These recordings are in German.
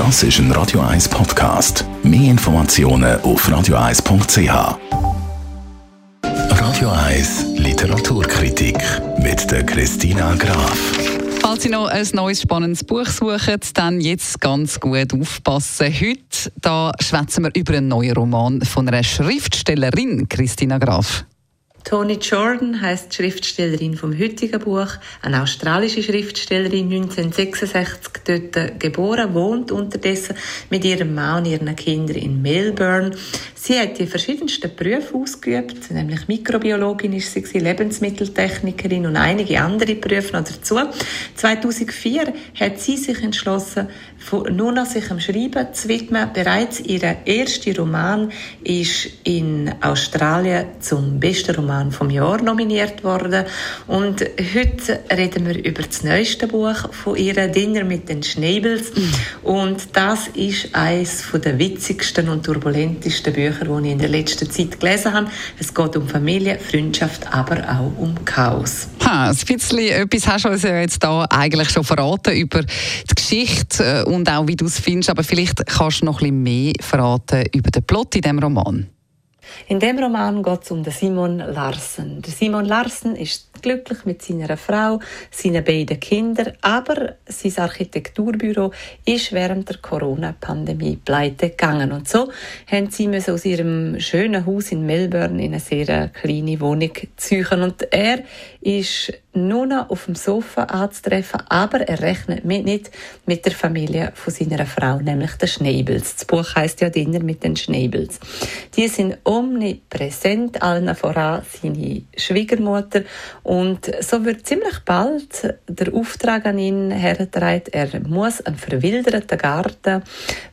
Das ist ein Radio 1 Podcast. Mehr Informationen auf radio1.ch. Radio 1 Literaturkritik mit der Christina Graf. Falls Sie noch ein neues spannendes Buch suchen, dann jetzt ganz gut aufpassen. Heute da schwätzen wir über einen neuen Roman von einer Schriftstellerin, Christina Graf. Toni Jordan heißt Schriftstellerin vom heutigen Buch, eine australische Schriftstellerin, 1966 dort geboren, wohnt unterdessen mit ihrem Mann und ihren Kindern in Melbourne. Sie hat die verschiedensten Berufe ausgeübt, nämlich Mikrobiologin ist sie, Lebensmitteltechnikerin und einige andere Berufe noch dazu. 2004 hat sie sich entschlossen, nur noch sich am Schreiben zu widmen. Bereits ihr erster Roman ist in Australien zum besten Roman vom Jahr nominiert worden. Und heute reden wir über das neueste Buch von ihr, Dinner mit den Schnäbels. Mhm. Und das ist eines der witzigsten und turbulentesten Bücher Bücher, die ich in der letzten Zeit gelesen habe. Es geht um Familie, Freundschaft, aber auch um Chaos. Ha, ein bisschen etwas hast du uns ja jetzt da eigentlich schon verraten über die Geschichte äh, und auch wie du es findest, aber vielleicht kannst du noch ein bisschen mehr verraten über den Plot in diesem Roman. In dem Roman geht es um den Simon Larsen. Der Simon Larsen ist glücklich mit seiner Frau, seinen beiden Kindern, aber sein Architekturbüro ist während der Corona-Pandemie pleite gegangen. Und so haben sie aus ihrem schönen Haus in Melbourne in eine sehr kleine Wohnung ziehen. Und er ist nur noch auf dem Sofa anzutreffen, aber er rechnet mit, nicht mit der Familie von seiner Frau, nämlich den Schnäbels. Das Buch heißt ja Dinner mit den Schnäbels. Die sind omnipräsent, allen voran seine Schwiegermutter und so wird ziemlich bald der Auftrag an ihn hergetragen, er muss einen verwilderten Garten,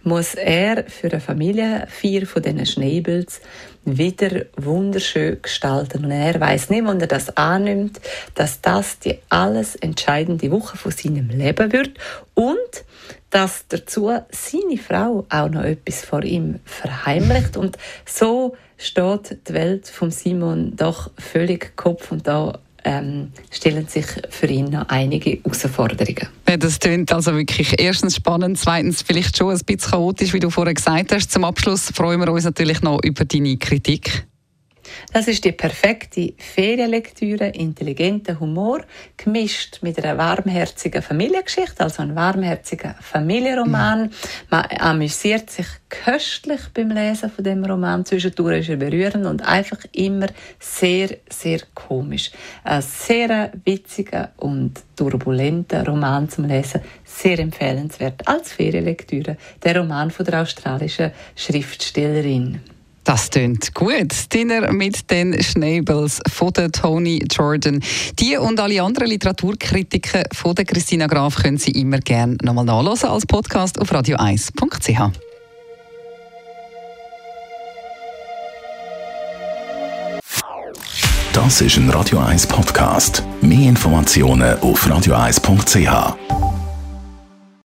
muss er für eine Familienfeier von diesen Schnäbels wieder wunderschön gestalten. Und er weiß nicht, wenn er das annimmt, dass das die alles entscheidende Woche von seinem Leben wird und dass dazu seine Frau auch noch etwas vor ihm verheimlicht. Und so steht die Welt von Simon doch völlig Kopf und da ähm, stellen sich für ihn noch einige Herausforderungen. Ja, das klingt also wirklich erstens spannend, zweitens vielleicht schon ein bisschen chaotisch, wie du vorher gesagt hast. Zum Abschluss freuen wir uns natürlich noch über deine Kritik. Das ist die perfekte Ferienlektüre, intelligenter Humor, gemischt mit einer warmherzigen Familiengeschichte, also ein warmherziger Familienroman. Man amüsiert sich köstlich beim Lesen von dem Roman. Zwischendurch ist er berührend und einfach immer sehr, sehr komisch. Ein sehr witziger und turbulenter Roman zum Lesen, sehr empfehlenswert als Ferienlektüre. Der Roman von der australischen Schriftstellerin. Das klingt gut. Dinner mit den Schnabels von der Tony Jordan. Die und alle anderen Literaturkritiken von der Christina Graf können Sie immer gerne nochmal nachlesen als Podcast auf radio1.ch. Das ist ein Radio 1 Podcast. Mehr Informationen auf radio1.ch.